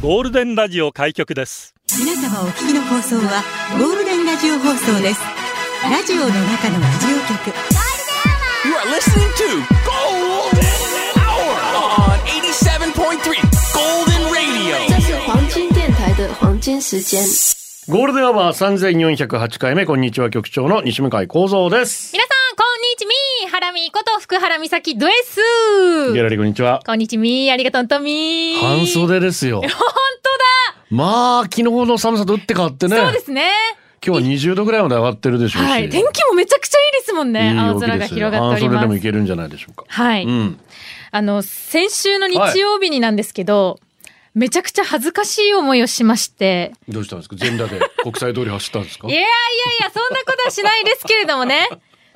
ゴールデンラジオ開局です皆様お聞きの放送はゴールデンラジオ放送ですラジオの中のラジオ局 You are listening to Golden Hour on 87.3 Golden Radio. 这是黄金电台的黄金时间。ゴールデンアワー3408回目、こんにちは、局長の西向井幸三です。皆さん、ちみーハラミこと福原美咲ですギャラリーこんにちは。こんにちみーありがとうとみー半袖ですよ。本まあ、昨日の寒さと打って変わってね。当だそうですね。今日は20度ぐらいまで上がってるでしょうし。はい。天気もめちゃくちゃいいですもんね。いい青空が広がっており半袖でます。もいけるんじゃないでしょうか。はい、うん。あの、先週の日曜日になんですけど、めちゃくちゃ恥ずかしい思いをしまして。どうしたんですか？全裸で国際通り走ったんですか？いやいやいや、そんなことはしないですけれどもね。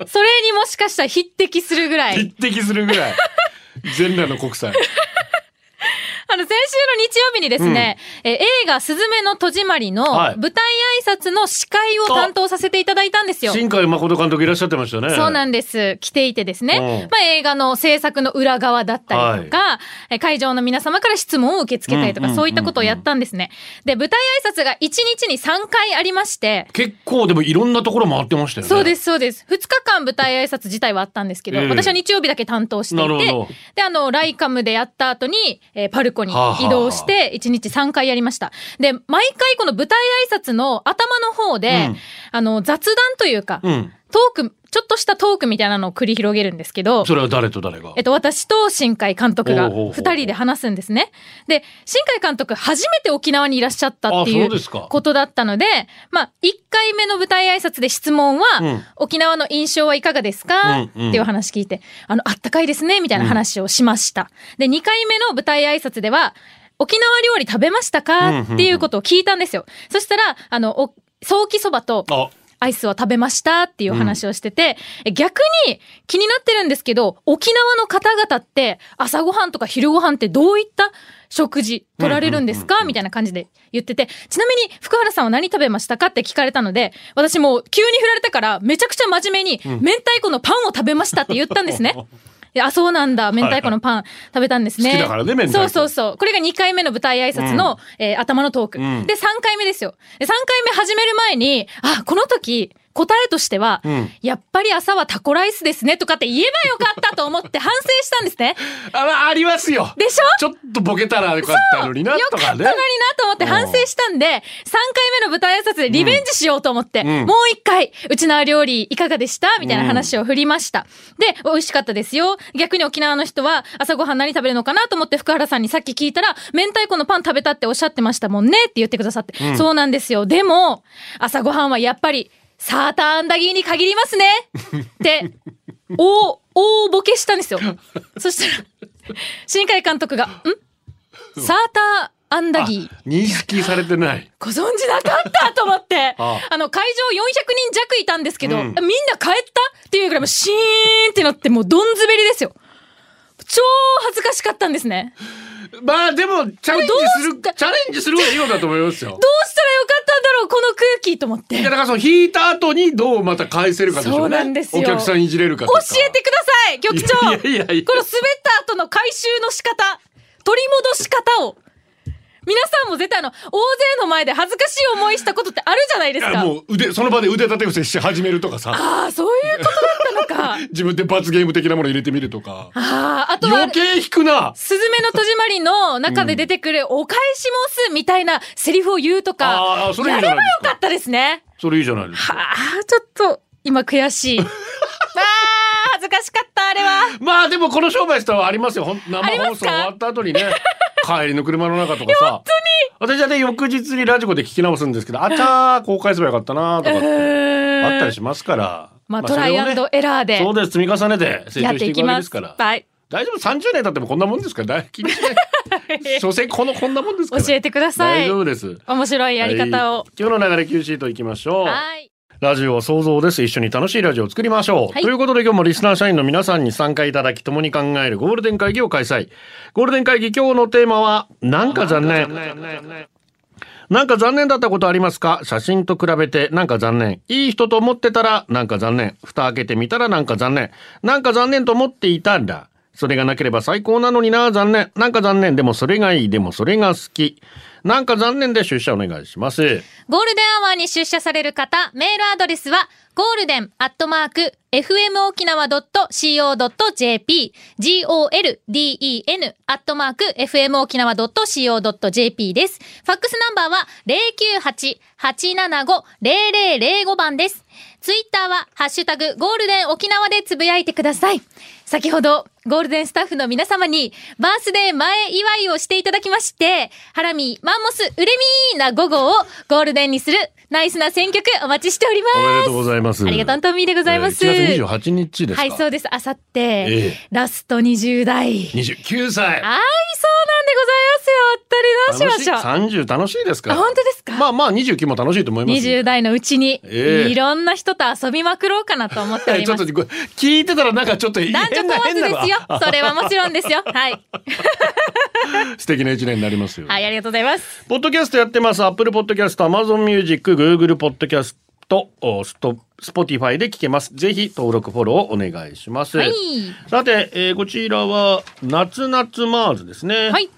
それにもしかしたら匹敵するぐらい。匹敵するぐらい。全裸の国際。あの、先週の日曜日にですね、えー映画、すずめの戸締まりのはい舞台挨拶の司会を担当させていただいたんですよ。新海誠監督いらっしゃってましたね。そうなんです。来ていてですねうん。まあ映画の制作の裏側だったりとか、え会場の皆様から質問を受け付けたりとか、うんうんそういったことをやったんですね。で、舞台挨拶が1日に3回ありまして、結構でもいろんなところ回ってましたよね。そうです、そうです。2日間舞台挨拶自体はあったんですけど、ええ私は日曜日だけ担当していてで、あの、ライカムでやった後に、えーパルコにはあはあ移動して、1日3回やりました。で、毎回この舞台挨拶の頭の方で、うんあの、雑談というか、うん。トーク、ちょっとしたトークみたいなのを繰り広げるんですけど、それは誰と誰が？えっと、私と新海監督が二人で話すんですね。で、新海監督初めて沖縄にいらっしゃったっていうことだったので、まあ、1回目の舞台挨拶で質問は、うん。沖縄の印象はいかがですか、うんうん。っていう話聞いて、あの、あったかいですね、みたいな話をしました。で、2回目の舞台挨拶では、沖縄料理食べましたうんうんうん。かっていうことを聞いたんですよ。そしたら、あの、お早期そばと、あ、アイスは食べましたっていう話をしてて、え逆に気になってるんですけど、沖縄の方々って朝ごはんとか昼ごはんってどういった食事取られるんですか？みたいな感じで言ってて、ちなみに福原さんは何食べましたかって聞かれたので、私もう急に振られたからめちゃくちゃ真面目に明太子のパンを食べましたって言ったんですね。い やあ、そうなんだ。明太子のパン食べたんですね。好きだからね明太子そうそうそう。これが2回目の舞台挨拶の、えー頭のトーク。うんで、3回目ですよ。で、3回目始める前に、あ、この時、答えとしては、んやっぱり朝はタコライスですねとかって言えばよかったと思って反省したんですね。あ、まあ、ありますよ。でしょ？ちょっとボケたらよかったのにな、よとかねかったのにな。と思って反省したんで、3回目の舞台挨拶でリベンジしようと思って、んもう一回、うちの料理いかがでした？みたいな話を振りました。で、美味しかったですよ。逆に沖縄の人は朝ごはん何食べるのかなと思って福原さんにさっき聞いたら、明太子のパン食べたっておっしゃってましたもんねって言ってくださって。そうなんですよ。でも、朝ごはんはやっぱり、サーターアンダギーに限りますねって、大、大ボケしたんですよ。そしたら、新海監督が、ん？サーターアンダギー。認識されてない。ご存知なかったと思って、ああの、会場400人弱いたんですけど、うんみんな帰った？っていうぐらいもうシーンってなってもうどん滑りですよ。超恥ずかしかったんですね。まあでも、チャレンジする、チャレンジする方がいいのだと思いますよど。うしたらよかったんだろうこの空気と思って。いや、だからその引いた後にどうまた返せるかでしょうね。そうなんですよお客さんいじれるかと教か。えてください局長いやいやいやこの滑った後の回収の仕方、取り戻し方を。皆さんも絶対あの、大勢の前で恥ずかしい思いしたことってあるじゃないですか。もう腕、その場で腕立て伏せし始めるとかさ。ああ、そういうことだったのか。自分で罰ゲーム的なもの入れてみるとか。ああ、あとは余、計引くな。すずめの戸締まりの中で出てくるお返し申すみたいなセリフを言うとか、あーそれいいやればじゃないですかよかったですね。それいいじゃないですか。はあ、ちょっと今悔しい。恥ずかしかった、あれは。まあでもこの商売したはありますよ。ほん生放送終わった後にね。帰りの車の中とかさ。本当に私はね、翌日にラジコで聞き直すんですけど、あちゃー、こう返せばよかったなとかって、あったりしますから。まあ、トライアンドエラーでそうです。積み重ねて成長してていく。わけでから。はい。大丈夫 ?30 年経ってもこんなもんですから、大気にしない。所詮このこんなもんですから。教えてください大丈夫です。面白いやり方をは。い今日の流れ Q シートいきましょう。はい。ラジオは想像です。一緒に楽しいラジオを作りましょう。はいということで今日もリスナー社員の皆さんに参加いただき共に考えるゴールデン会議を開催。ゴールデン会議今日のテーマは、なんか残念。なんか残念だったことありますか？写真と比べてなんか残念。いい人と思ってたらなんか残念。蓋開けてみたらなんか残念。なんか残念と思っていたんだ。それがなければ最高なのにな、残念。なんか残念。でもそれがいい。でもそれが好き。なんか残念で出社お願いします。ゴールデンアワーに出社される方、メールアドレスは、ゴールデンアットマーク、fmokinawa.co.jp、golden アットマーク、fmokinawa.co.jp です。ファックスナンバーは、098-875-0005番です。ツイッターは、ハッシュタグ、ゴールデン沖縄でつぶやいてください。先ほど、ゴールデンスタッフの皆様に、バースデー前祝いをしていただきまして、ハラミー、マンモス、うれみーな午後をゴールデンにする、ナイスな選曲お待ちしております。おめでとうございます。ありがとう、トミーでございます。えー1月28日ですかはい、そうです。あさって、ええラスト20代。29歳。はい、そうなんでございますよ。おったりどうしましょう。楽しい30楽しいですかあ、本当ですか？まあまあ29も楽しいと思いますよ。20代のうちに、ええいろんな人と遊びまくろうかなと思っております ちょっと。聞いてたらなんかちょっと変な男女問わずですよ。それはもちろんですよ。はい。素敵な一年になりますよ。はい、ありがとうございます。ポッドキャストやってます。アップルポッドキャスト、アマゾンミュージック、グーグルポッドキャスト、おストスポティファイで聞けます。ぜひ登録フォローお願いします。はい。さて、えーこちらは夏夏マーズですね。はい。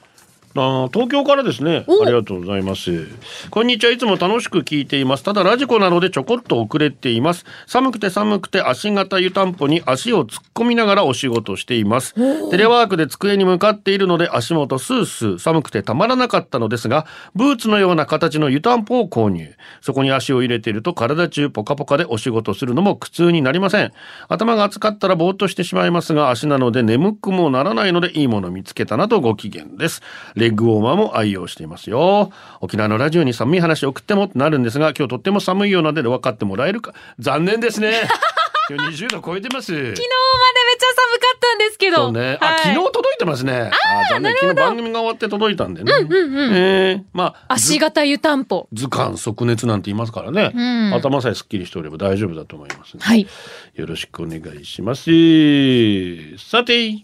あー東京からですね。おありがとうございます。こんにちは。いつも楽しく聞いています。ただラジコなのでちょこっと遅れています。寒くて寒くて足型湯たんぽに足を突っ込みながらお仕事しています。テレワークで机に向かっているので足元スースー寒くてたまらなかったのですが、ブーツのような形の湯たんぽを購入。そこに足を入れていると体中ポカポカでお仕事するのも苦痛になりません。頭が熱かったらぼーっとしてしまいますが、足なので眠くもならないのでいいもの見つけたなとご機嫌です。レッグウォーマーも愛用していますよ。沖縄のラジオに寒い話送ってもってなるんですが、今日とっても寒いようなので分かってもらえるか。残念ですね。今日20度超えてます。昨日までめっちゃ寒かったんですけど。そうね。あ、はい昨日届いてますね。あ残念。昨日番組が終わって届いたんでね。えーまあ、足型湯たんぽ。図鑑即熱なんて言いますからね、ん頭さえすっきりしておれば大丈夫だと思います、はい。よろしくお願いしますさて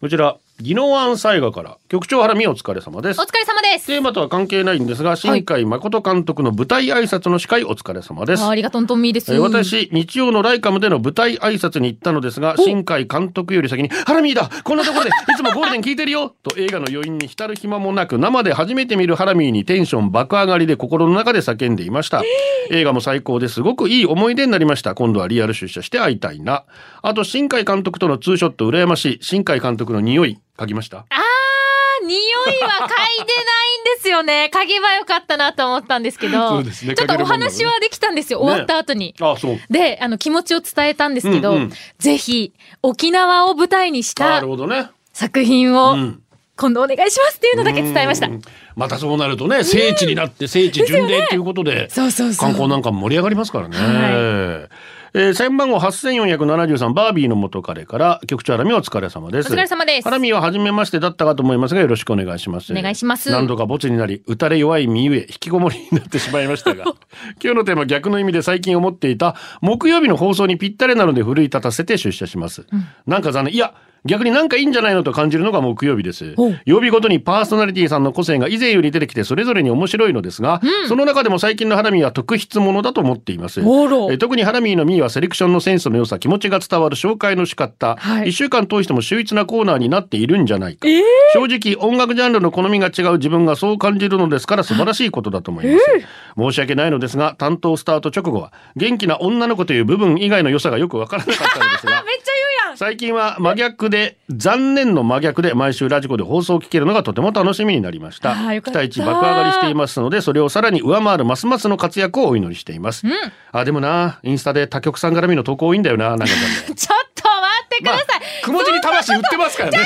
こちら宜野湾災害から局長原美お疲れ様ですお疲れ様です。テーマとは関係ないんですが新海誠監督の舞台挨拶の司会お疲れ様ですあありがとう、トンミーです。えー私、日曜のライカムでの舞台挨拶に行ったのですが、新海監督より先に、ハラミーだこんなところで、いつもゴールデン聞いてるよと映画の余韻に浸る暇もなく、生で初めて見るハラミーにテンション爆上がりで心の中で叫んでいました。映画も最高ですごくいい思い出になりました。今度はリアル出社して会いたいな。あと、新海監督とのツーショット羨ましい。新海監督の匂い、嗅ぎました？あー、匂いは嗅いでないんですよね。嗅げばよかったなと思ったんですけど。ねちょっとお話はできたんですよ。終わった後に。あ、そう。で、あの、気持ちを伝えたんですけど、うんうんぜひ、沖縄を舞台にしなた。作品を、うん今度お願いしますっていうのだけ伝えましたう。んまたそうなるとね、聖地になって聖地巡礼ということで、観光なんかも盛り上がりますからね。はいえー、1000番号8473バービーの元彼から局長ハラミお疲れ様です。お疲れ様ですハラミは初めましてだったかと思いますがよろしくお願いします。お願いします何度かボツになり、打たれ弱い身ゆえ引きこもりになってしまいましたが、今日のテーマ逆の意味で最近思っていた木曜日の放送にぴったりなので奮い立たせて出社します。なんか残念。いや、逆になんかいいんじゃないのと感じるのが木曜日です。曜日ごとにパーソナリティさんの個性が以前より出てきてそれぞれに面白いのですが、その中でも最近のハラミーは特筆ものだと思っています。えー特にハラミーのミーはセレクションのセンスの良さ、気持ちが伝わる紹介の仕方、はい一週間通しても秀逸なコーナーになっているんじゃないか。正直音楽ジャンルの好みが違う自分がそう感じるのですから素晴らしいことだと思います。申し訳ないのですが、担当スタート直後は元気な女の子という部分以外の良さがよくわからなかったのですが、めっちゃ最近は真逆で残念の真逆で毎週ラジコで放送を聞けるのがとても楽しみになりました。期待値爆上がりしていますのでそれをさらに上回るますますの活躍をお祈りしています、あでもなインスタで他局さん絡みの投稿多いんだよななんか ちょっと待ってください、くもじに魂売ってますからね。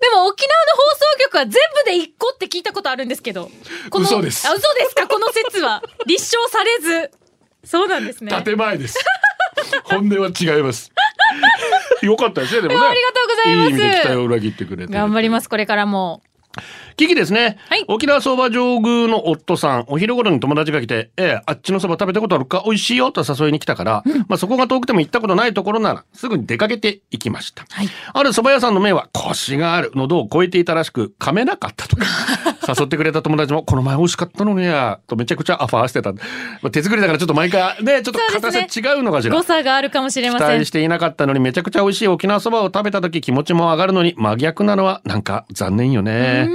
でも沖縄の放送局は全部で1個って聞いたことあるんですけど。この嘘です。あ嘘ですか？この説は。立証されず。そうなんですね。建前です 本音は違います。よかったですねでもね。ありがとうございます。いい意味で期待を裏切ってくれて。頑張りますこれからもキキですね。はい沖縄そば上宮の夫さん、お昼頃に友達が来て、ええ、あっちのそば食べたことあるか？美味しいよ？と誘いに来たから、まあそこが遠くても行ったことないところなら、すぐに出かけて行きました。はいある蕎麦屋さんの麺は腰がある、喉を超えていたらしく、噛めなかったとか。誘ってくれた友達も、この前美味しかったのにや、とめちゃくちゃアファーしてた。まあ手作りだからちょっと毎回、ね、ちょっとそうですね形違うのかしら。誤差があるかもしれません期待し。ていなかったのにめちゃくちゃ美味しい沖縄そばを食べた時気持ちも上がるのに真逆なのはなんか残念よね。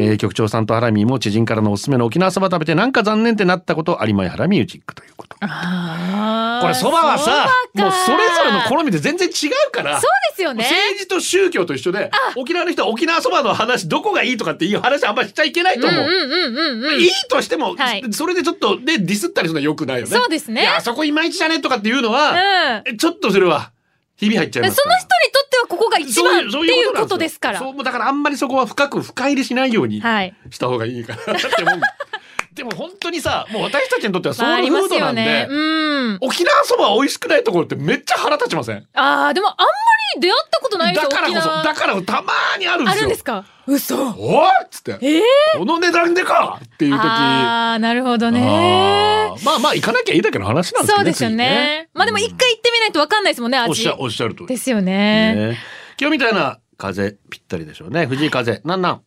えー局長さんとハラミーも知人からのおすすめの沖縄そば食べてなんか残念ってなったことありまいハラミュージックということ。これそばはさもうそれぞれの好みで全然違うから。そうですよね。政治と宗教と一緒で沖縄の人は沖縄そばの話どこがいいとかっていう話あんまりしちゃいけないと思う。うんうんうんうんうん。いいとしても、はいそれでちょっとねディスったりするのは良くないよね。そうですねいやそこいまいちだねとかっていうのは、うんえちょっとそれはひび入っちゃいます。その人にとってはここが一番っていうことですから。そうだからあんまりそこは深く深入りしないようにはい。した方がいいかなって思う。でも本当にさもう私たちにとってはソウルフードなんで、ね。うん。沖縄そば美味しくないところってめっちゃ腹立ちません？ああ、でもあんまり出会ったことないですよ。だからこそだからたまーにあるんであすよるんですか？嘘。おいっつって、ええこの値段でかっていう時ああ、なるほどあね。ーまあまあ行かなきゃいいだけの話なんですけどそうですよね。まあでも一回行ってみないとわかんないですもんね、味おっしゃ。おっしゃるとりですよね。ね今日みたいな風ぴったりでしょうね藤井風なんなん？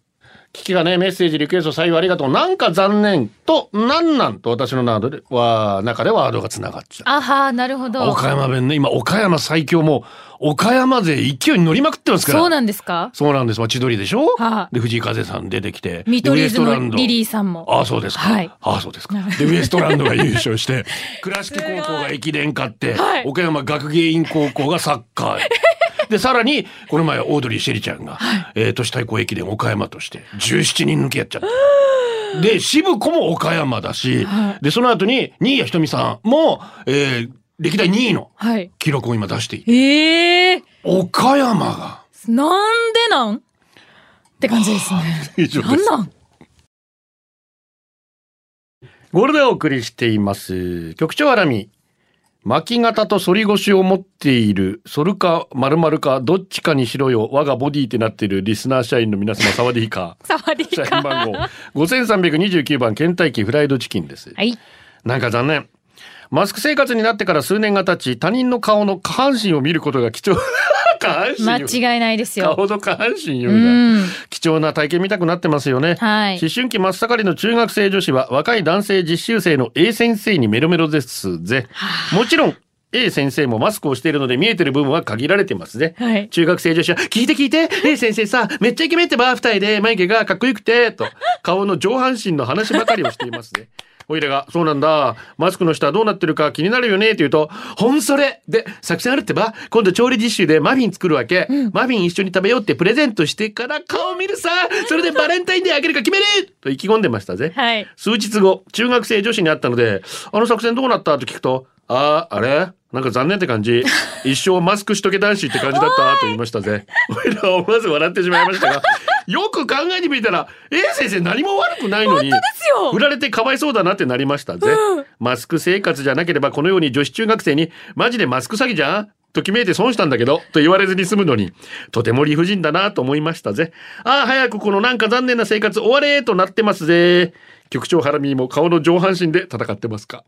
キキがねメッセージリクエスト採用ありがとうなんか残念となんなんと私のナードでは中でワードがつながっちゃうあはなるほど。岡山弁ね今岡山最強もう岡山勢勢いに乗りまくってますからそうなんですか？そうなんです。まあ、千鳥でしょ、はあで、藤井風さん出てきて。見取り図のリリーさんも。ああ、そうですか。はいああ、そうですか。で、ウエストランドが優勝して、倉敷高校が駅伝勝って、はい岡山学芸員高校がサッカーへ。で、さらに、この前、オードリー・シェリちゃんが、えー都市対抗駅伝岡山として、17人抜きやっちゃった。で、渋子も岡山だし、で、その後に、新谷仁美さんも、えー歴代2位のはい。記録を今出していて、ええ岡山が、なんでなん？って感じですね。以上です。なんなん？ゴールでお送りしています。局長アラミ。巻き型と反り腰を持っている、反るか丸々かどっちかにしろよ。我がボディってなっているリスナー社員の皆様、サワディーカサワディー。社ーか。員番号5329番、ケンタッキーフライドチキンです。はい。なんか残念。マスク生活になってから数年が経ち、他人の顔の下半身を見ることが貴重。間違いないですよ。顔の下半身よ。貴重な体験見たくなってますよね。はい思春期真っ盛りの中学生女子は若い男性実習生の A 先生にメロメロですぜ。もちろん A 先生もマスクをしているので見えてる部分は限られてますね。はい中学生女子は聞いて聞いて A 先生さめっちゃイケメンってば二重で眉毛がかっこよくてと顔の上半身の話ばかりをしていますね。おいらが、そうなんだ。マスクの下どうなってるか気になるよねって言うと、ほんそれで、作戦あるってば、今度調理実習でマフィン作るわけ。マフィン一緒に食べようってプレゼントしてから顔見るさ。それでバレンタインデーあげるか決めると意気込んでましたぜ。はい。数日後、中学生女子に会ったので、あの作戦どうなった？と聞くと、ああ、あれ？なんか残念って感じ。一生マスクしとけ男子って感じだった？と言いましたぜ。俺らは思わず笑ってしまいましたが、よく考えてみたら、A 先生何も悪くないのに、よ振られてかわいそうだなってなりましたぜ。マスク生活じゃなければこのように女子中学生に、マジでマスク詐欺じゃん？と決めて損したんだけど、と言われずに済むのに、とても理不尽だなと思いましたぜ。ああ、早くこのなんか残念な生活終われとなってますぜ。局長ハラミーも顔の上半身で戦ってますか？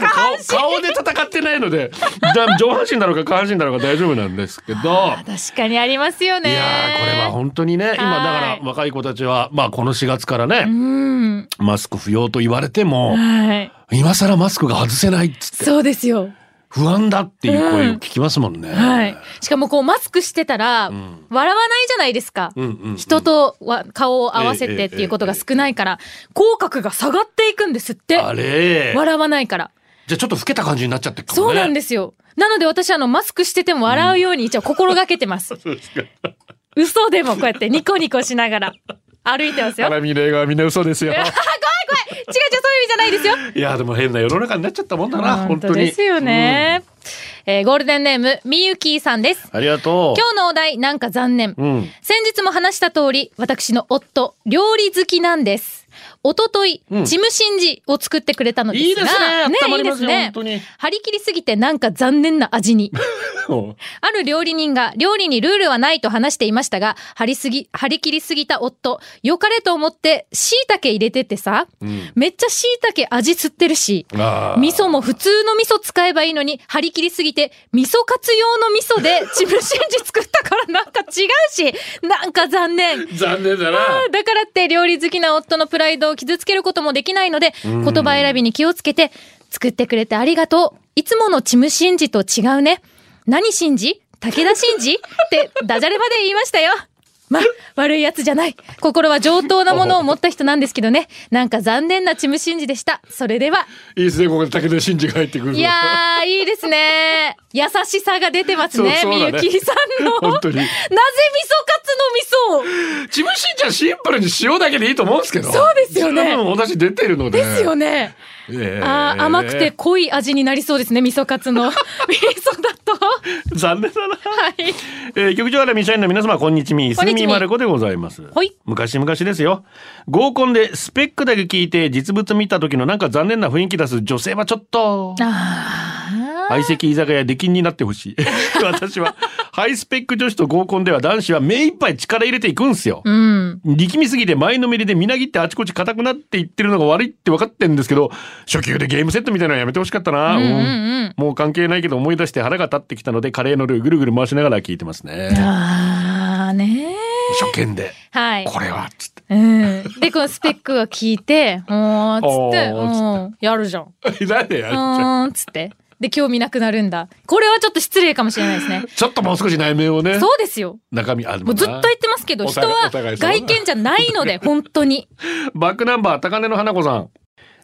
そも顔顔で戦ってないので、だ 上半身だろうか下半身だろうか大丈夫なんですけど。確かにありますよね。いやーこれは本当にね今だからはい若い子たちはまあこの4月からね、うん。マスク不要と言われてもはい。今更マスクが外せないっつってそうですよ。不安だっていう声を聞きますもんね。はい。しかもこうマスクしてたら、ん笑わないじゃないですか。うんうんうん人とは顔を合わせてっていうことが少ないから、口角が下がっていくんですって。あれ笑わないから。じゃあちょっと老けた感じになっちゃってるかもね。そうなんですよ。なので私あのマスクしてても笑うように一応心がけてます。そうですか。嘘でもこうやってニコニコしながら歩いてますよ。ハラミの映画はみんな嘘ですよ。違う違うそういう意味じゃないですよ。いやでも変な世の中になっちゃったもんだな本当に。ですよね。えーゴールデンネームみゆきーさんです。うん。ありがとう。今日のお題なんか残念。うん。先日も話した通り、私の夫、料理好きなんです。おととい、うんチムシンジを作ってくれたのですが。いいですね温まりますよいいですね張り切りすぎてなんか残念な味に。おある料理人が料理にルールはないと話していましたが、張りすぎ、張り切りすぎた夫、良かれと思って椎茸入れてってさ、うんめっちゃ椎茸味吸ってるし、味噌も普通の味噌使えばいいのに、張り切りすぎて、味噌カツ用の味噌で チムシンジ作ったからなんか違うし、なんか残念。残念だな。だからって料理好きな夫のプライドを傷つけることもできないので、言葉選びに気をつけて、作ってくれてありがとう。いつものチムシンジと違うね。何シンジ武田真治ってダジャレまで言いましたよ。ま、悪いやつじゃない。心は上等なものを持った人なんですけどね。なんか残念なチムシンジでした。それでは。いいですね、ここで武田真治が入ってくるの。いやー、いいですね。優しさが出てますね。みゆきさんの。本当になぜ味噌カツの味噌チムシンジはシンプルに塩だけでいいと思うんですけど。そうですよね十分お出汁出てるので。ですよね。ええあー甘くて濃い味になりそうですね、味噌カツの。味噌だと。残念だな。はい。えー、局長アラミ社員の皆様こんにちみすみみまる子でございますはい昔々ですよ合コンでスペックだけ聞いて実物見た時のなんか残念な雰囲気出す女性はちょっとあ相席居酒屋出禁になってほしい 私はハイスペック女子と合コンでは男子は目いっぱい力入れていくんすよーうん。力みすぎて前のめりでみなぎってあちこち硬くなっていってるのが悪いって分かってんですけど初級でゲームセットみたいなのやめてほしかったな、うんうんうんうん。もう関係ないけど思い出して腹が立ってきたのでカレーのルーぐるぐる回しながら聞いてますねあーね初見ではい。これはつってうん。で、このスペックが聞いて、おー、つって。やるじゃん。う なんでやるじゃん、つって。で、興味なくなるんだ。これはちょっと失礼かもしれないですね。ちょっともう少し内面をねそうですよ。中身あるもうずっと言ってますけど、人は外見じゃないので、本当に。バックナンバー高根の花子さん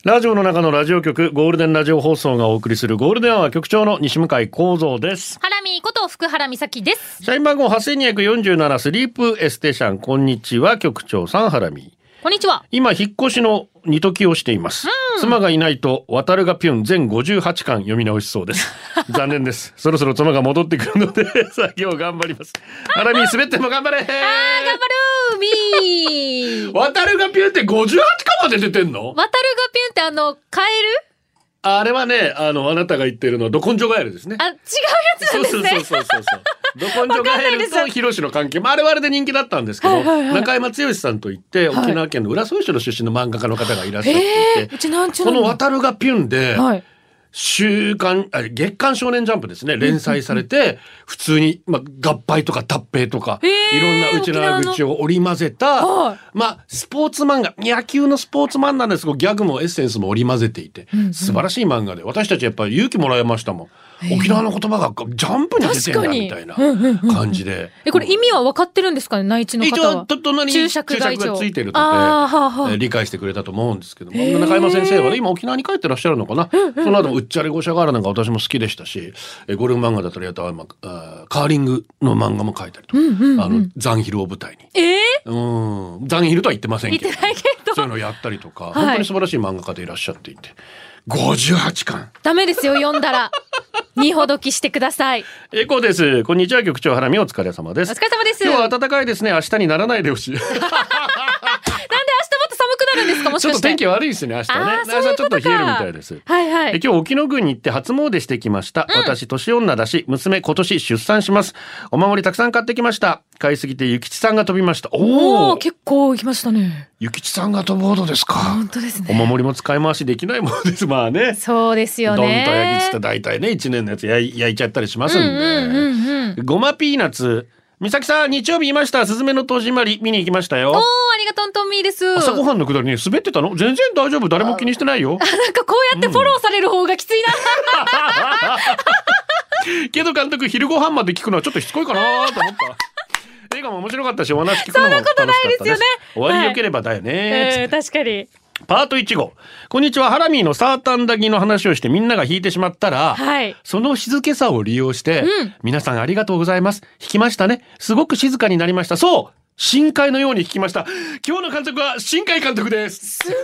ラジオの中のラジオ局ゴールデンラジオ放送がお送りするゴールデンアワー局長の西向井光三ですハラミーこと福原美咲です。社員番号8247スリープエステーションこんにちは局長さんハラミこんにちは。今引っ越しの二時をしています、妻がいないと渡るがピュン全58巻読み直しそうです。残念です。そろそろ妻が戻ってくるので 作業頑張ります。ハラミ滑っても頑張れ。あー、頑張るーみー。渡るがピュンって58巻まで出てんの？渡るがピュンってあの、カエル？あれはね、あの、あなたが言ってるのは、ど根性ガエルですね。あ、違うやつなんですね。そうそうそうそうそう。ど根性ガエルとヒロシの関係、まあ、あれはあれで人気だったんですけど、はいはいはい中山剛さんといって、沖縄県の浦添市の出身の漫画家の方がいらっしゃっていて、うちなんちゅうこの渡るがピュンで、はい。週刊、あ月刊少年ジャンプですね、連載されて、普通に、まあ、合敗とか脱平とか、いろんなうちの。口を織り交ぜた、はい。まあ、スポーツ漫画、野球のスポーツ漫画なんですけど、ギャグもエッセンスも織り交ぜていて、素晴らしい漫画で、私たちやっぱり勇気もらいましたもん。沖縄の言葉がジャンプに出てんだみたいな感じで。え、これ意味は分かってるんですかね？内地の一方は。応、と隣に注注釈がついてるので、理解してくれたと思うんですけども、中山先生はね、今沖縄に帰ってらっしゃるのかな？その後もうっちゃれごしゃがらなんか私も好きでしたし、えーゴルフ漫画だったり、あとは、まあカーリングの漫画も書いたりとか、あの、ザンヒルを舞台に。えうん、ザンヒルとは言ってませんー、けど見て。ないけど。そういうのをやったりとか、い本当に素晴らしい漫画家でいらっしゃっていて。58巻。ダメですよ、読んだら。二ほどきしてください。エコーです。こんにちは、局長ハラミお疲れ様です。お疲れ様です。今日は暖かいですね。明日にならないでほしい。るんですか？もしかして。ちょっと天気悪いですね、明日はね。明日ちょっと冷えるみたいです。はいはい。え今日沖野宮に行って初詣してきました。私、年女だし、娘今年出産します。お守りたくさん買ってきました。買いすぎて、ゆきちさんが飛びました。おおおお結構来ましたね。ゆきちさんが飛ぶほどですか本。当ですおね。守りも使い回しできないものです。まあね。そうですよどんとね。焼きつった大体ね、一年のやつ焼い焼いちゃったりしますんで。うんうんうんうん。ごまピーナッツ。美咲さん、日曜日いました。すずめの戸締まり見に行きましたよおー、。ありがとんとんみーです。朝ごはんのくだりに滑ってたの全然大丈夫。誰も気にしてないよ。なんかこうやってフォローされる方がきついな。けど監督、昼ご飯まで聞くのはちょっとしつこいかなと思った。映画も面白かったし、お話聞くのも楽しかったです。そんなことないですよね終わり良ければだよね。うん、確かに。パート1号。こんにちは。ハラミーのサータンダギーの話をしてみんなが弾いてしまったら、はい。その静けさを利用して、うん皆さんありがとうございます。弾きましたね。すごく静かになりました。そう深海のように弾きました。今日の監督は深海監督です。すごい。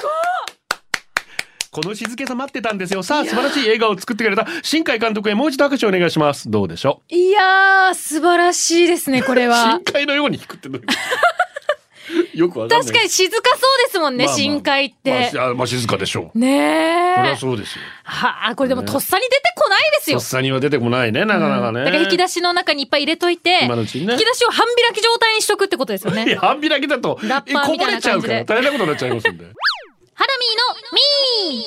この静けさ待ってたんですよ。さあ、素晴らしい映画を作ってくれた新海監督へもう一度拍手お願いします。どうでしょいやー、素晴らしいですね、これうは 深。海のように弾くってどういうこと？よくわかんない。確かに静かそうですもんね、まあまあ。深海って。まあ、まあ静かでしょう。ねそりゃえ。そうですよ。はあ、これでもとっさに出てこないですよ。とっ。さには出てこないねなかなかね、だから引き出しの中にいっぱい入れといて、今のうちにね。引き出しを半開き状態にしとくってことですよね。いや半開きだとラッパーみたいなこぼれちゃうから大変なことになっちゃいますんで。ハラミーのミ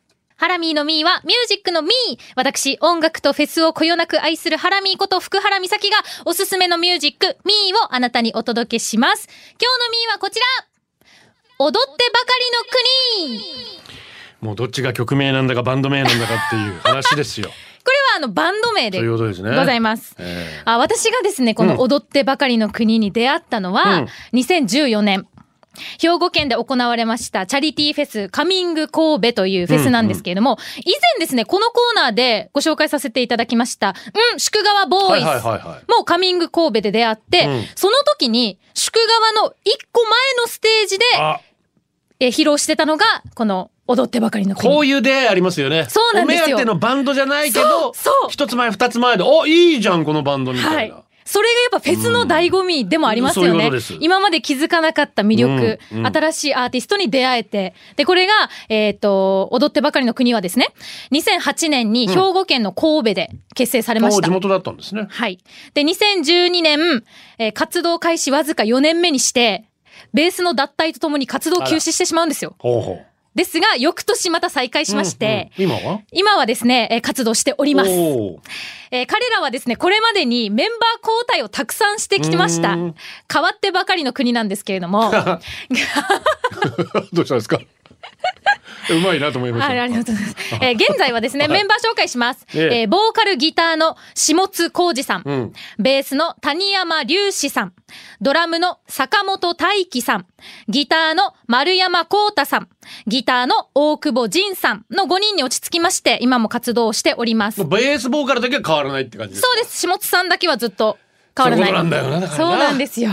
ーハラミーのミーはミュージックのミー。私、音楽とフェスをこよなく愛するハラミーこと福原美咲がおすすめのミュージック、ミーをあなたにお届けします。今日のミーはこちら。踊ってばかりの国。もうどっちが曲名なんだかバンド名なんだかっていう話ですよ。これはあのバンド名でございます。えあ私がですね、この踊ってばかりの国に出会ったのは、うん。2014年。兵庫県で行われましたチャリティーフェスカミング神戸というフェスなんですけれども、以前ですね、このコーナーでご紹介させていただきました、うん、宿川ボーイズ。はいはいはいはい。もうカミング神戸で出会って、うん。その時に宿川の一個前のステージであ。え披露してたのが、この踊ってばかりの国。こういう出会いありますよね。そうなんですよ。お目当てのバンドじゃないけどそうそう。一つ前二つ前でおいいじゃんこのバンドみたいな、はい。それがやっぱフェスの醍醐味でもありますよねうんそういう。今まで気づかなかった魅力、うんうん新しいアーティストに出会えて。で、これが、えっ、と、踊ってばかりの国はですね、2008年に兵庫県の神戸で結成されました。お地元だったんですねはい。で、2012年、えー活動開始わずか4年目にして、ベースの脱退とともに活動休止してしまうんですよ。ほうほうですが、翌年また再開しまして、うんうん今は？今はですね、えー活動しております。えー彼らはですね、これまでにメンバー交代をたくさんしてきましたうん。変わってばかりの国なんですけれども。あ どうしたんですか？うまいなと思いましたありがとうございます。えー現在はですね、メンバー紹介します。えええーボーカルギターの下津浩二さん。うんベースの谷山隆史さん。ドラムの坂本大輝さん。ギターの丸山幸太さん。ギターの大久保仁さんの5人に落ち着きまして、今も活動をしております。ベースボーカルだけは変わらないって感じですそうです。下津さんだけはずっと変わらない。そうなんだよなだからなそうなんですよ。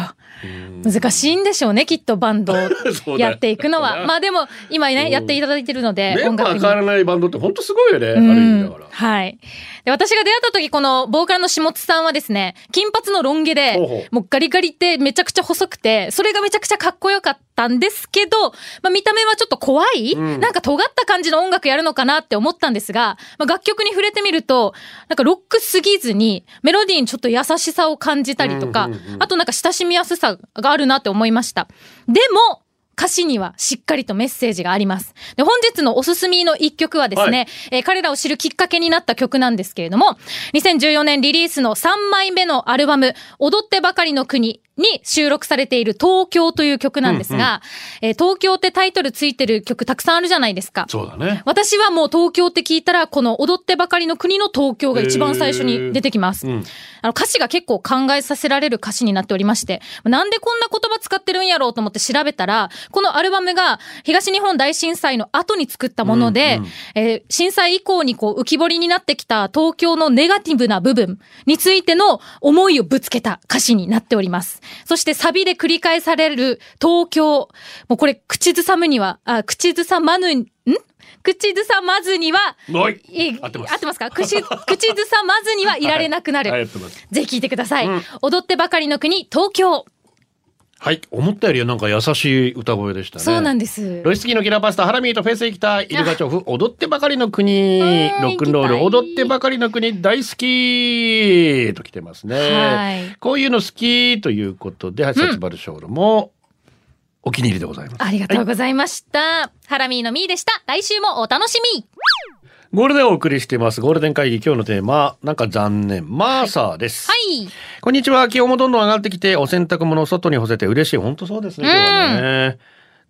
難しいんでしょうね、きっとバンド やっていくのは。まあでも、今ね、やっていただいてるので、メンバ変わらないバンドって本当すごいよね、ある意うん味だから。はい。で、私が出会った時、このボーカルの下津さんはですね、金髪のロン毛でもうガリガリってめちゃくちゃ細くて、それがめちゃくちゃかっこよかったんですけど、まあ見た目はちょっと怖い、ん。なんか尖った感じの音楽やるのかなって思ったんですが、まあ楽曲に触れてみると、なんかロックすぎずに、メロディーにちょっと優しさを感じたりとか、うんうんうん。あとなんか親しみやすさがあるなって思いました。でも、歌詞にはしっかりとメッセージがあります。で、本日のおすすめの一曲はですね、はいえー彼らを知るきっかけになった曲なんですけれども、2014年リリースの3枚目のアルバム、踊ってばかりの国に収録されている東京という曲なんですが、えー東京ってタイトルついてる曲たくさんあるじゃないですか。そうだね私はもう東京って聞いたら、この踊ってばかりの国の東京が一番最初に出てきます。うんあの歌詞が結構考えさせられる歌詞になっておりまして、なんでこんな言葉使ってるんやろうと思って調べたら、このアルバムが東日本大震災の後に作ったもので、うんうんえー震災以降にこう浮き彫りになってきた東京のネガティブな部分についての思いをぶつけた歌詞になっております。そしてサビで繰り返される東京。もうこれ口ずさむには、あ口ずさまぬ、ん？口ずさまずには、はいい合ってます合ってますか？口、口ずさまずにはいられなくなる。はいぜひ聞いてください。うん踊ってばかりの国、東京。はい。思ったよりはなんか優しい歌声でしたね。そうなんです。ロイスキーのキラーパスタハラミーとフェイス行きたいイルガチョフ踊ってばかりの国。うんロックンロール踊ってばかりの国大好きと来てますね、はい。こういうの好きということでサチバルショールもお気に入りでございます、ありがとうございました。ハラミーのミーでした。来週もお楽しみ。ゴールデンをお送りしています。ゴールデン会議今日のテーマなんか残念。マーサーです、はい。こんにちは。気温もどんどん上がってきてお洗濯物を外に干せて嬉しい。本当そうですね今日はね。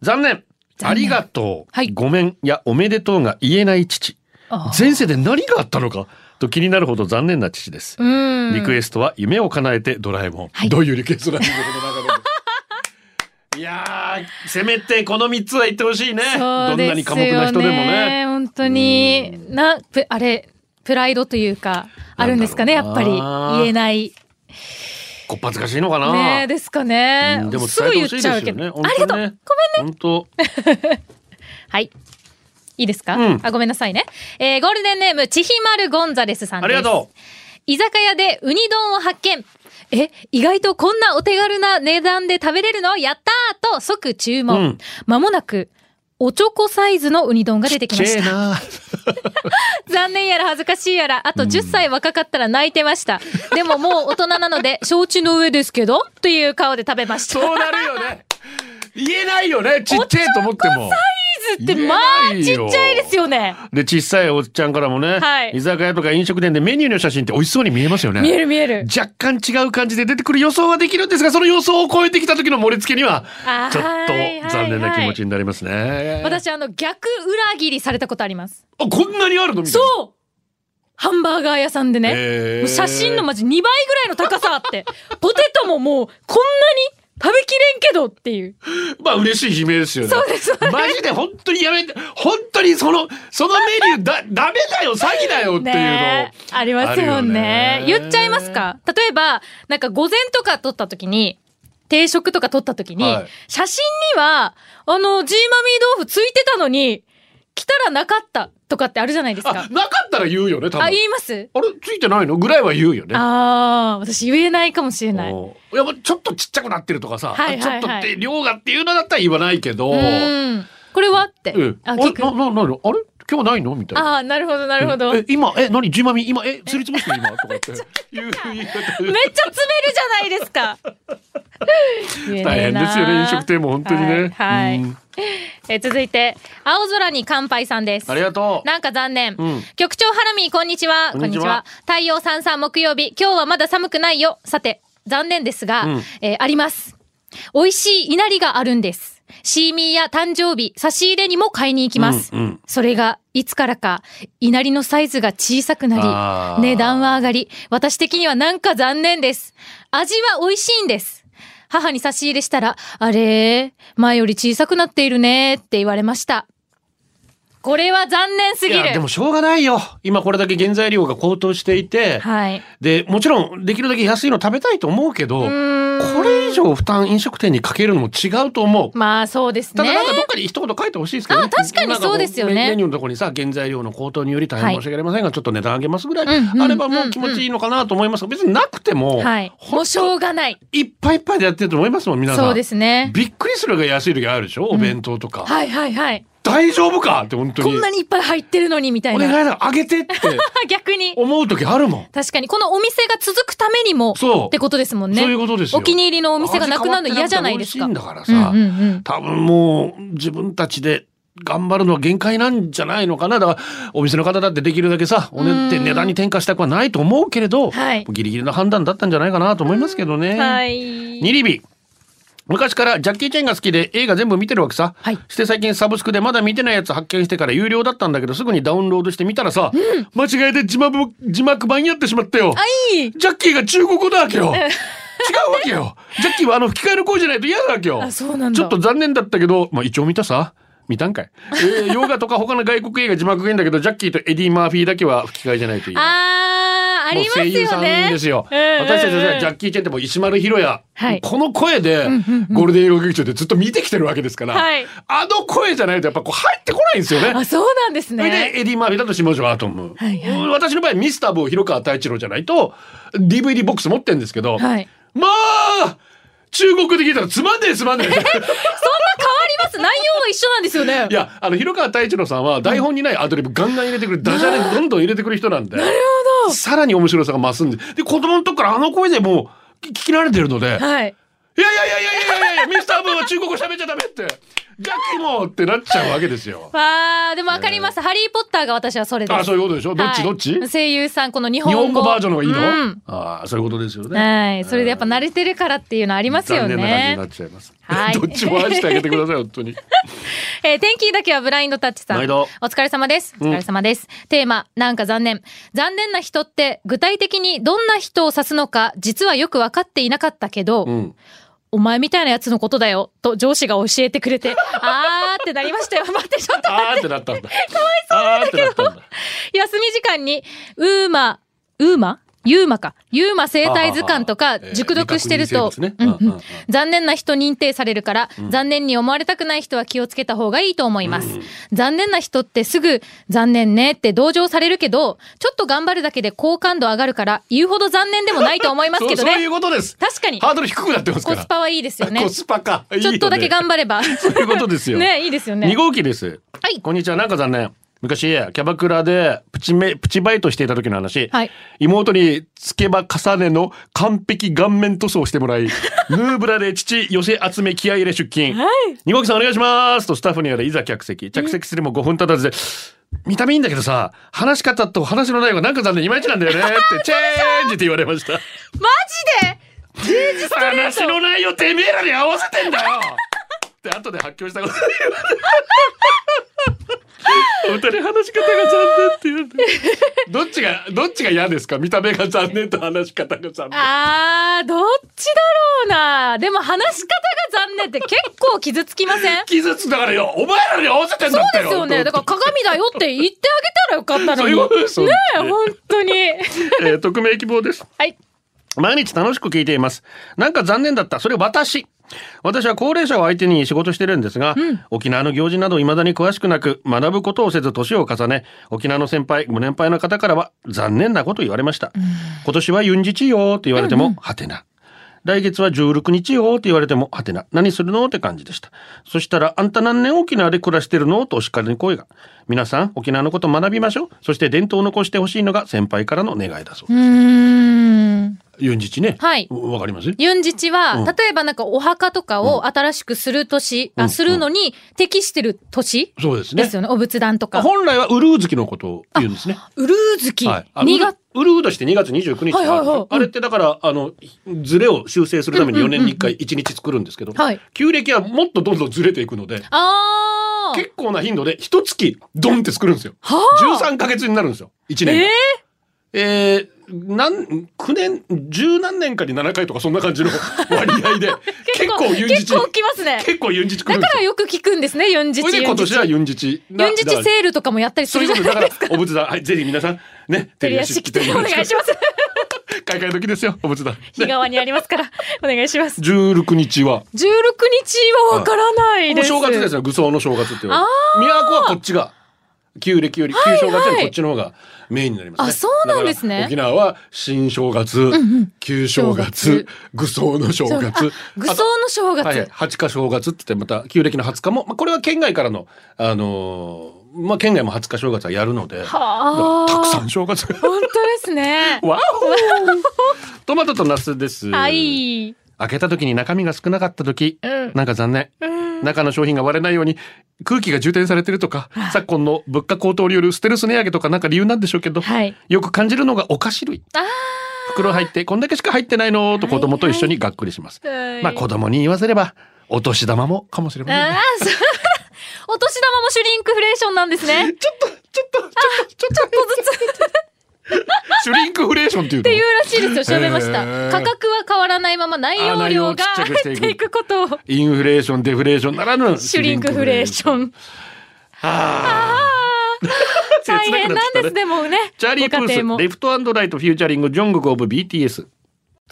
残念。ありがとう、はい。ごめん。やおめでとうが言えない父。あ前世で何があったのか？と気になるほど残念な父です。うん。リクエストは夢を叶えてドラえもん。はい。どういうリクエストなんでしょ。いやー、せめてこの3つは言ってほしいね。そどうんなに寡黙な人でもね。本当に、な、ぷあれ、プライドというか、あるんですかね、やっぱり。言えない。こっぱずかしいのかな。ねですかねうん。でもすぐ言っちゃうけど。ね。ありがとう。ごめんね。本当。はい。いいですか、うんあ、ごめんなさいね。えーゴールデンネーム、ちひまるゴンザレスさんです。ありがと居酒屋でウニ丼を発見。え、意外とこんなお手軽な値段で食べれるの？やったーと即注文。うんまもなく、おちょこサイズのウニ丼が出てきました。残念やら恥ずかしいやら、あと10歳若かったら泣いてました。でももう大人なので、承知の上ですけど、という顔で食べました。そうなるよね言えないよねちっちゃいと思ってもズってまあちっちゃいですよね。で小さいおっちゃんからもね、はい。居酒屋とか飲食店でメニューの写真って美味しそうに見えますよね。見える見える。若干違う感じで出てくる予想はできるんですがその予想を超えてきた時の盛り付けにはちょっはいと残念な気持ちになりますね、私あの逆裏切りされたことあります。あこんなにあるの？そう。ハンバーガー屋さんでね。へー。写真のマジ2倍ぐらいの高さあって、ポテトももうこんなに食べきれんけどっていう。まあ嬉しい悲鳴ですよね。そうです。マジで本当にやめて、本当にその、そのメニューだ、ダメだよ、詐欺だよっていうの。ありますよね。言っちゃいますか？例えば、なんか午前とか撮った時に、定食とか撮った時に、はい。写真には、あの、ジーマミー豆腐ついてたのに、来たらなかったとかってあるじゃないですあか、。なかったら言うよね、多分。あ、あれ言います？ついてないの？ぐらいは言うよね。ああ、私言えないかもしれない。おいや、ちょっとちっちゃくなってるとかさ、はいはいはいちょっとって量がっていうのだったら言わないけど、うん。これは？って。ええあ、あ聞く。な、な、な、あれ？今日ないの？みたいな。ああ、なるほど、なるほど。めっえ、今、え、何？ジーマミ今、え、すりつぶしてる今？とか言 って。言う言い方ちゃ詰めるじゃないですか。大変ですよね、飲食店も本当にね。はいはいうんえ続いて、青空に乾杯さんです。ありがとう。なんか残念。うん局長ハラミー、こんにちは。こんにちは太陽さんさん木曜日。今日はまだ寒くないよ。さて、残念ですが、うんえーあります。美味しい稲荷があるんです。シーミーや誕生日、差し入れにも買いに行きます。うんうんそれが、いつからか、稲荷のサイズが小さくあなーり、値段は上がり、私的にはなんか残念です。味は美味しいんです。母に差し入れしたら、あれ前より小さくなっているねって言われました。これは残念すぎる。いやでもしょうがないよ今これだけ原材料が高騰していて、はい。でもちろんできるだけ安いの食べたいと思うけどこれ以上負担飲食店にかけるのも違うと思う。まあそうですね。ただなんかどっかに一言書いてほしいですけどね。あ確かにそうですよねメニューのところにさ原材料の高騰により大変申し訳ありませんが、ちょっと値段上げますぐらいうんうんあればもう気持ちいいのかなと思いますが別になくても、はい。もうしょうがない。いっぱいいっぱいでやってると思いますもん皆さん。そうですね。びっくりするが安い時あるでしょ？お弁当とか、はいはいはい。大丈夫かって本当にこんなにいっぱい入ってるのにみたいおな。願いだあげてって 逆に。思う時あるもん。確かに、このお店が続くためにも、そうってことですもんね。そういうことですよお気に入りのお店がなくなるの嫌じゃないですか。だからさ、うんうんうん多分もう自分たちで頑張るのは限界なんじゃないのかなだからお店の方だってできるだけさおねって値段に転嫁したくはないと思うけれど、はいギリギリの判断だったんじゃないかなと思いますけどね。はい。ニリビ昔からジャッキー・チェンが好きで映画全部見てるわけさ、はい。して最近サブスクでまだ見てないやつ発見してから有料だったんだけどすぐにダウンロードしてみたらさ、間違えて字幕字幕版やってしまったよ。ジャッキーが中国語だわけよ。違うわけよ。ジャッキーはあの吹き替えの声じゃないと嫌だわけよ。あそうなんだ。ちょっと残念だったけどまあ一応見たさ。見たんかい、えー、洋画とか他の外国映画字幕がいいんだけどジャッキーとエディ・マーフィーだけは吹き替えじゃないといいあり声優さん。ですよ。うんうんうん私たちはジャッキー・チェンってもう石丸ひろや、はいこの声でゴールデン映画劇場でずっと見てきてるわけですから、はいあの声じゃないとやっぱこう入ってこないんですよね。あ、そうなんですね。でエディ・マーフィーだと下條アトム、はいはい私の場合ミスターボー広川太一郎じゃないと DVD ボックス持ってるんですけど、はい。まあ中国で聞いたらつまんねえつまんねえそんな内容は一緒なんですよね。いやあの広川太一郎さんは台本にないアドリブガンガン入れてくるダジャレどんどん入れてくる人なんでなるほどさらに面白さが増すんでで子供の時からあの声でもう聞き慣れてるので、はい。いやいやいやいやいやいやミスターブーは中国語喋っちゃダメってジャッキーもってなっちゃうわけですよ。わー、でもわかります。ハリーポッターが私はそれです。あそういうことでしょ？どっち？はいどっち？声優さん、この日本語。日本語バージョンの方がいいの、うんああそういうことですよね。はい。それでやっぱ慣れてるからっていうのありますよ残念な感じにねな。っちゃいます。はい どっちも愛してあげてください本当に。えー天気だけはブラインドタッチさん。毎度お疲れ様です。お疲れ様です。テーマ、なんか残念。残念な人って具体的にどんな人を指すのか実はよく分かっていなかったけど、うん。お前みたいなやつのことだよ、と上司が教えてくれて、あーってなりましたよ。待って、ちょっとあーってなったんだ。かわいそうなんだ。休み時間に、ウーマ、ウーマ？ユーマか。ユーマ生態図鑑とか熟読してると、残念な人認定されるから、残念に思われたくない人は気をつけた方がいいと思います。残念な人ってすぐ、残念ねって同情されるけど、ちょっと頑張るだけで好感度上がるから、言うほど残念でもないと思いますけど そうそういね。うことです。確かに。ハードル低くなってますから。コスパはいいですよねコ。スパか。いいよねちょっとだけ頑張れば。そういうことですよ。ね、いいですよね。二号機です。はいこんにちは。なんか残念。昔、キャバクラでプチメ、プチバイトしていた時の話。はい妹につけば重ねの完璧顔面塗装をしてもらい、ヌーブラで父寄せ集め気合い入れ出勤。二号機さんお願いしますとスタッフに言われ、いざ客席。着席するも5分経たずで、見た目いいんだけどさ、話し方と話の内容がなんか残念いまいちなんだよね って、チェーンジって言われました。マジで？話の内容てめえらに合わせてんだよって後で発狂したこと言われる。お二人話し方が残念って言われて。どっちが、どっちが嫌ですか？見た目が残念と話し方が残念。あー、どっちだろうな。でも話し方が残念って結構傷つきません？傷つくだからよお前らに合わせてんだってよですよね。だから鏡だよって言ってあげたらよかったのに。そういうことですねよえ、本当に。えー匿名希望です。はい。毎日楽しく聞いています。なんか残念だった。それ私。私は高齢者を相手に仕事してるんですが、沖縄の行事など未だに詳しくなく、学ぶことをせず年を重ね、沖縄の先輩、ご年配の方からは残念なこと言われました。今年はユンジチよって言われても、はてな。来月は16日よって言われても、はてな。何するのって感じでした。そしたら、あんた何年沖縄で暮らしてるのとお叱りの声が。皆さん、沖縄のこと学びましょう。そして伝統を残してほしいのが先輩からの願いだそうう。ーん。ユンジチね。はいわかります？ユンジチは、うん例えばなんかお墓とかを新しくする年、うんあ、するのに適してる年そうですね。ですよね。お仏壇とか。本来はウルー月のことを言うんですね。ウルー月。はい。あ2月。ウルーとして2月29日はいはいはいあれってだから、あの、ズレを修正するために4年に1回1日作るんですけど、はい旧暦はもっとどんどんずれていくので、あー。結構な頻度で一月ドンって作るんですよ。はあ。13ヶ月になるんですよ。1年が。ええー、なん、9年、十何年かに7回とかそんな感じの 割合で、結構ユンジチ結、構来ますね。結構ユンジチ来だ。からよく聞くんですね、ユンジチ。今年はユユンジチ。なンジチセールとかもやったりするじゃないですか。お仏壇、はい、ぜひ皆さん、ね、照り屋敷でお願いします。買い替え時ですよ、お仏壇。日側にありますから、お願いします。16日は、16日はわからないです。お正月ですね、愚僧の正月っていうのはあ。都はこっちが、旧暦より、旧正月よりこっちの方がメインになりますね。あそうなんですね沖縄は新正月、旧正月、愚僧の正月。愚僧の正月。はいはい、八日正月って言ってまた旧暦の20日も、まあ、これは県外からの、あのーまあ、県外も20日正月はやるので、はあ。たくさん正月が。本当ですね。わお トマトとナスです。はい。開けた時に中身が少なかった時、うんなんか残念。中の商品が割れないように空気が充填されてるとか、昨今の物価高騰によるステルス値上げとかなんか理由なんでしょうけど、はいよく感じるのがお菓子類。あ袋入ってこんだけしか入ってないのと子供と一緒にがっくりします。はいまあ子供に言わせれば、お年玉もかもしれませんね。お年玉もシュリンクフレーションなんですね。ちょっと、ちょっと、ちょっと、ちょっとずつ シュリンクフレーションっていうの？ていうらしいですよ。調べました価格は変わらないまま内容量がをちっていく減 っていくことを。インフレーション、デフレーションならぬシュリンクフレーション。はあ。大変なんです、でもね。チャーリー・プース、レフトライトフューチャリング、ジョングク・オブ BTS。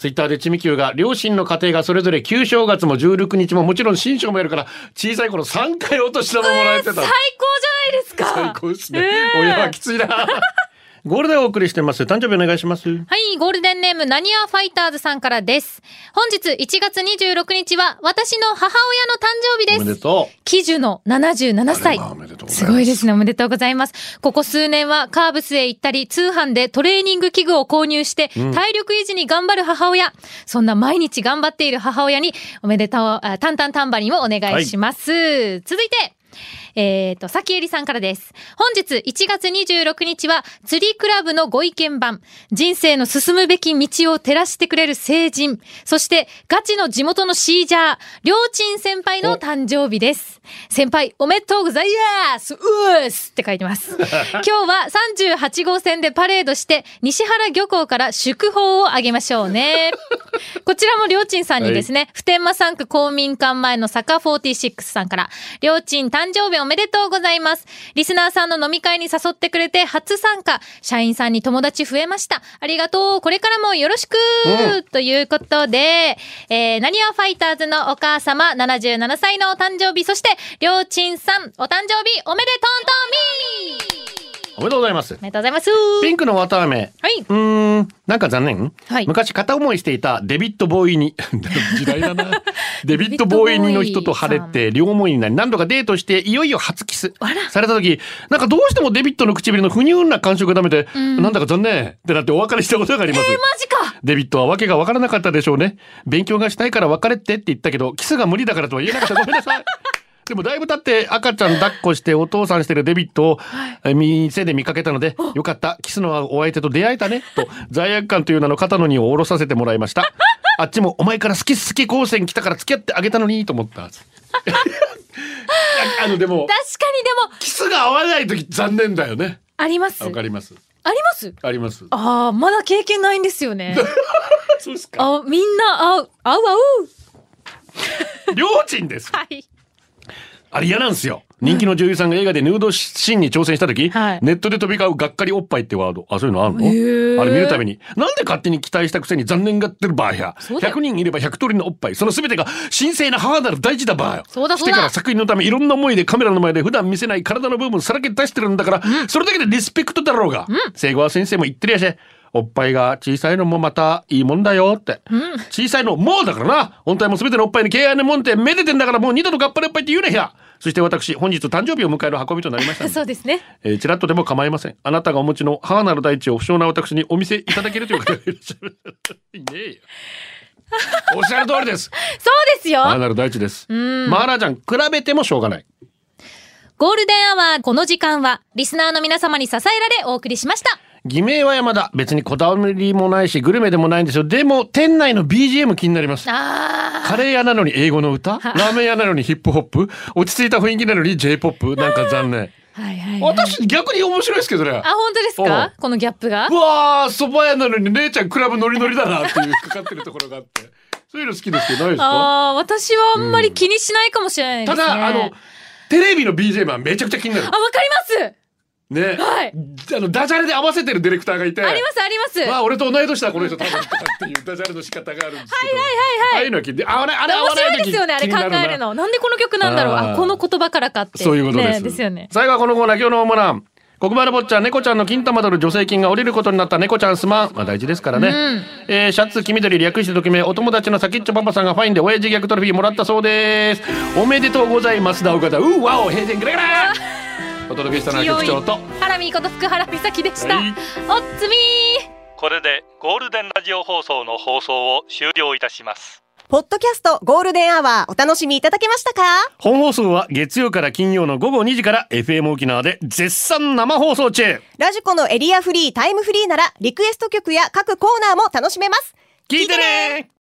ツイッターでチミキューが両親の家庭がそれぞれ旧正月も16日ももちろん新正もやるから小さい頃3回お年玉もらえてた。最高じゃないですか。最高ですね。ええ親はきついな。ゴールデンお送りしてます。誕生日お願いします。はい、ゴールデンネーム、なにわファイターズさんからです。本日1月26日は、私の母親の誕生日おめで。ですと喜寿の77歳おめでとうございますすごいですね。おめでとうございます。ここ数年はカーブスへ行ったり、通販でトレーニング器具を購入して、体力維持に頑張る母親。そんな毎日頑張っている母親に、おめでとう、あタンタンタンバリンをお願いします。続いて、えっ、と、さきえりさんからです。本日1月26日は釣りクラブのご意見番。人生の進むべき道を照らしてくれる聖人。そして、ガチの地元のシージャー、りょうちん先輩の誕生日です。先輩、おめでとうございますうーすって書いてます。今日は38号線でパレードして、西原漁港から祝報をあげましょうね。こちらもりょうちんさんにですね、普天間産区公民館前の坂46さんから、りょうちん誕生日おめでとうございます。リスナーさんの飲み会に誘ってくれて初参加。社員さんに友達増えました。ありがとう。これからもよろしく、ということで、えー、なにわファイターズのお母様、77歳のお誕生日、そして、りょうちんさん、お誕生日、おめでとうとみおめでとうございますお。めでとうございます。ピンクの綿飴。はいうーん、なんか残念、はい昔片思いしていたデビッド・ボーイに、時代だな。デビッド・ボーイにの人と晴れて両思いになり何度かデートしていよいよ初キスされた時、なんかどうしてもデビッドの唇の不乳な感触がダメで、なんだか残念ってなってお別れしたことがあります。マジかデビッドは訳が分からなかったでしょうね。勉強がしたいから別れてって言ったけど、キスが無理だからとは言えなかった。ごめんなさい。でもだいぶ経って赤ちゃん抱っこしてお父さんしてるデビッドを、え店で見かけたので、よかった、キスのお相手と出会えたね、と罪悪感という名の肩の荷を下ろさせてもらいました。あっちもお前から好き好き光線来たから付き合ってあげたのにと思った。ああのでも、確かにでも、キスが合わない時残念だよね。あります。わかります。あります？あります。ああ、まだ経験ないんですよね。そうですか。あ、みんな、あう、あうあう。両親です。はい。あれ嫌なんですよ。人気の女優さんが映画でヌードシーンに挑戦した時、はいネットで飛び交うがっかりおっぱいってワード。あ、そういうのあるの？あれ見るたびに、なんで勝手に期待したくせに残念がってる場合や。そうだよ100人いれば100通りのおっぱい。その全てが神聖な母なる大事だ場合よ。そうだそうだしてから作品のためいろんな思いでカメラの前で普段見せない体の部分さらけ出してるんだから、それだけでリスペクトだろうが。生後は先生も言ってるやし。おっぱいが小さいのもまたいいもんだよって。小さいのもうだからな。本体も全てのおっぱいに敬愛のもんってめでてんだからもう二度とがっぱりおっぱいって言うなや。そして私、本日誕生日を迎える運びとなりましたそうですね。えー、ちらっとでも構いません。あなたがお持ちの母なる大地を不詳な私にお見せいただけるという方がいらっしゃる。いねえよ。おっしゃる通りです。そうですよ母なる大地です。マーラージャン、比べてもしょうがない。ゴールデンアワー、この時間は、リスナーの皆様に支えられお送りしました。偽名は山田。別にこだわりもないし、グルメでもないんですよ。でも、店内の BGM 気になります。あカレー屋なのに英語の歌？ラーメン屋なのにヒップホップ？落ち着いた雰囲気なのに J-POP なんか残念。あ。はいはい、はい。私、逆に面白いですけどね。あ、本当ですか？このギャップが？うわー、蕎麦屋なのに姉ちゃんクラブノリノリだなっていうかかってるところがあって。そういうの好きですけど、ないですか？ああ、私はあんまり気にしないかもしれないですね。ただ、あの、テレビの BGM はめちゃくちゃ気になるあ、。わかりますね。はいあの、ダジャレで合わせてるディレクターがいて。ありますあります。まあ、俺と同い年だ、この人多分っていうダジャレの仕方があるんですけど。はいはいはいはい。ああいうのは聞いて、あ、あれ、あれ、面白いですよね、あれ考えるの。なんでこの曲なんだろう。あこの言葉からかって。そういうことです。ねですよね。最後はこのコーナー、今日の主な。黒丸坊ちゃん、猫ちゃんの金玉取る助成金が降りることになった猫ちゃんすまん。まあ大事ですからね。えーシャツ黄緑略してときめ、お友達の先っちょパパさんがファインで親父ギャグトロフィーもらったそうです。おめでとうございます。だおかだ。うーわお、閉店ぐらぐらお届けしたのは局長と。ハラミーこと福原美咲でした。はいおっつみこれでゴールデンラジオ放送の放送を終了いたしますポッドキャストゴールデンアワーお楽しみいただけましたか？本放送は月曜から金曜の午後2時から FM 沖縄で絶賛生放送中。ラジコのエリアフリータイムフリーならリクエスト曲や各コーナーも楽しめます聞いてね